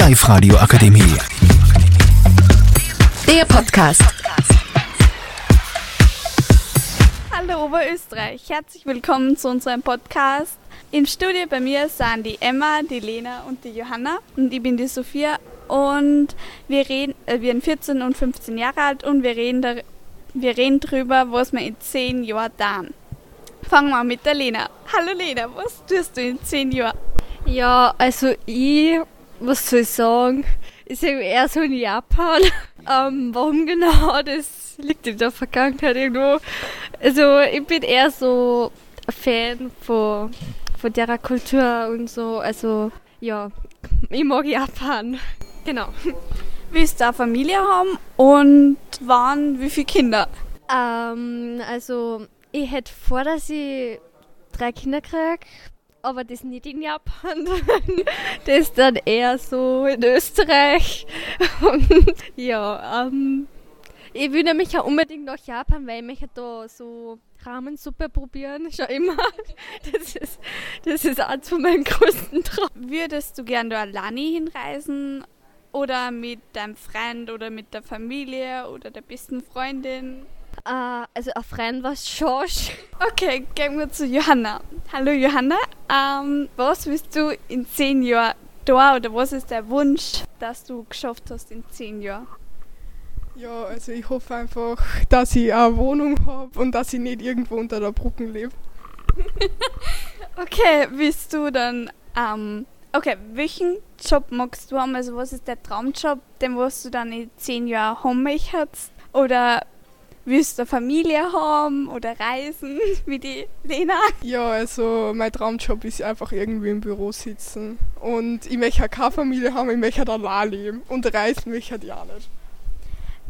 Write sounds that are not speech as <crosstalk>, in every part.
Live-Radio Akademie. Der Podcast. Hallo Oberösterreich, herzlich willkommen zu unserem Podcast. Im Studio bei mir sind die Emma, die Lena und die Johanna und ich bin die Sophia und wir reden, äh, wir sind 14 und 15 Jahre alt und wir reden, da, wir reden drüber, was wir in 10 Jahren tun. Fangen wir mit der Lena. Hallo Lena, was tust du in 10 Jahren? Ja, also ich, was soll ich sagen? Ich sehe eher so in Japan. <laughs> Ähm, warum genau? <laughs> Das liegt in der Vergangenheit irgendwo. Also ich bin eher so ein Fan von, von der Kultur und so. Also ja, ich mag Japan. <laughs> Genau. Willst du eine Familie haben und wann, wie viele Kinder? Ähm, also ich hätte vor, dass ich drei Kinder kriege, aber das nicht in Japan. <laughs> das dann eher so in Österreich. <laughs> Und ja, ähm, ich will nämlich auch unbedingt nach Japan, weil ich möchte da so Rahmensuppe probieren, schon immer. <laughs> Das ist, das ist eins von meinen größten Träumen. Würdest du gerne da alleine hinreisen oder mit deinem Freund oder mit der Familie oder der besten Freundin? Äh, also ein Freund war schon. Okay, gehen wir zu Johanna. Hallo Johanna, ähm, was willst du in zehn Jahren da oder was ist der Wunsch, dass du geschafft hast in zehn Jahren? Ja, also ich hoffe einfach, dass ich eine Wohnung habe und dass ich nicht irgendwo unter der Brücke lebe. <laughs> Okay, willst du dann, ähm, okay, welchen Job magst du haben? Also was ist der Traumjob, den was du dann in zehn Jahren haben möchtest? Oder willst du eine Familie haben oder reisen, <laughs> wie die Lena? Ja, also mein Traumjob ist einfach irgendwie im Büro sitzen. Und ich möchte keine Familie haben, ich möchte allein leben. Und reisen möchte ich ja nicht.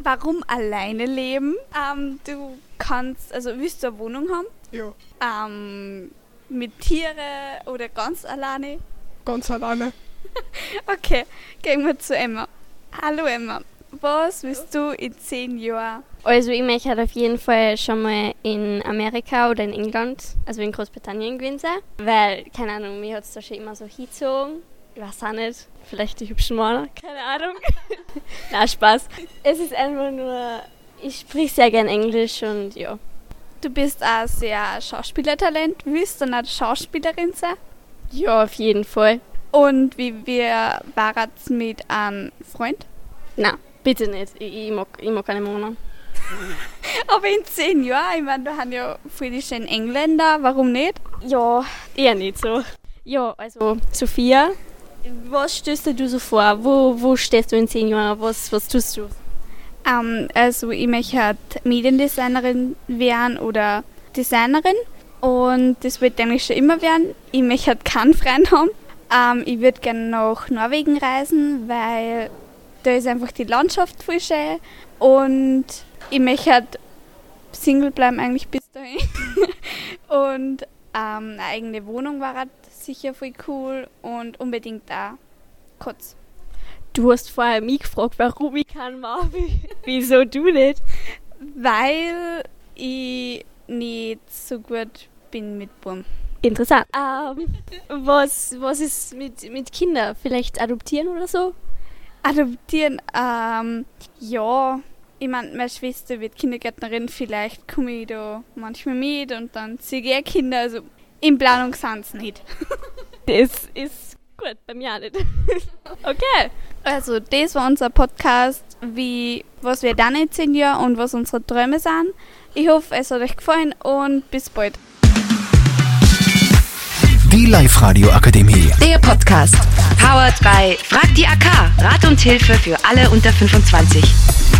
Warum alleine leben? Ähm, du kannst, also willst du eine Wohnung haben? Ja, Ähm, mit Tiere oder ganz alleine? Ganz alleine. <laughs> Okay, gehen wir zu Emma. Hallo Emma, was willst du in zehn Jahren? Also ich möchte halt auf jeden Fall schon mal in Amerika oder in England, also in Großbritannien gewesen sein. Weil, keine Ahnung, mir hat es da schon immer so hingezogen. Ich weiß auch nicht, vielleicht die hübschen Männer, keine Ahnung. <laughs> Na, Spaß. Es ist einfach nur, ich sprich sehr gern Englisch und ja. Du bist auch sehr Schauspielertalent. Willst du eine Schauspielerin sein? Ja, auf jeden Fall. Und wie wir waren mit einem Freund? Na, bitte nicht. Ich, ich, mag, ich mag keine Männer. <laughs> Aber in zehn Jahren, ich meine, wir haben ja viele die schönen Engländer, warum nicht? Ja, eher nicht so. Ja, also Sophia, was stößt du so vor? Wo, wo stehst du in zehn Jahren? Was, was tust du? Ähm, also ich möchte Mediendesignerin werden oder Designerin und das wird eigentlich schon immer werden. Ich möchte halt keinen Freund haben. Ähm, ich würde gerne nach Norwegen reisen, weil da ist einfach die Landschaft voll schön und ich möchte halt Single bleiben eigentlich bis dahin. <laughs> und ähm, eine eigene Wohnung war halt sicher voll cool und unbedingt da kurz. Du hast vorher mich gefragt, warum ich keinen Marvin. <laughs> Wieso du nicht? Weil ich nicht so gut bin mit Buben. Interessant. Ähm, was, was ist mit, mit Kindern? Vielleicht adoptieren oder so? Adoptieren, ähm, ja. Ich meine, meine Schwester wird Kindergärtnerin, vielleicht komme ich da manchmal mit und dann sehe ich Kinder. Also in Planung sind sie nicht. <laughs> Das ist gut, bei mir auch nicht. <laughs> Okay. Also, das war unser Podcast, wie, was wir dann in 10 Jahren und was unsere Träume sind. Ich hoffe, es hat euch gefallen und bis bald. Die Live-Radio Akademie. Der Podcast. Powered by Frag die AK. Rat und Hilfe für alle unter 25.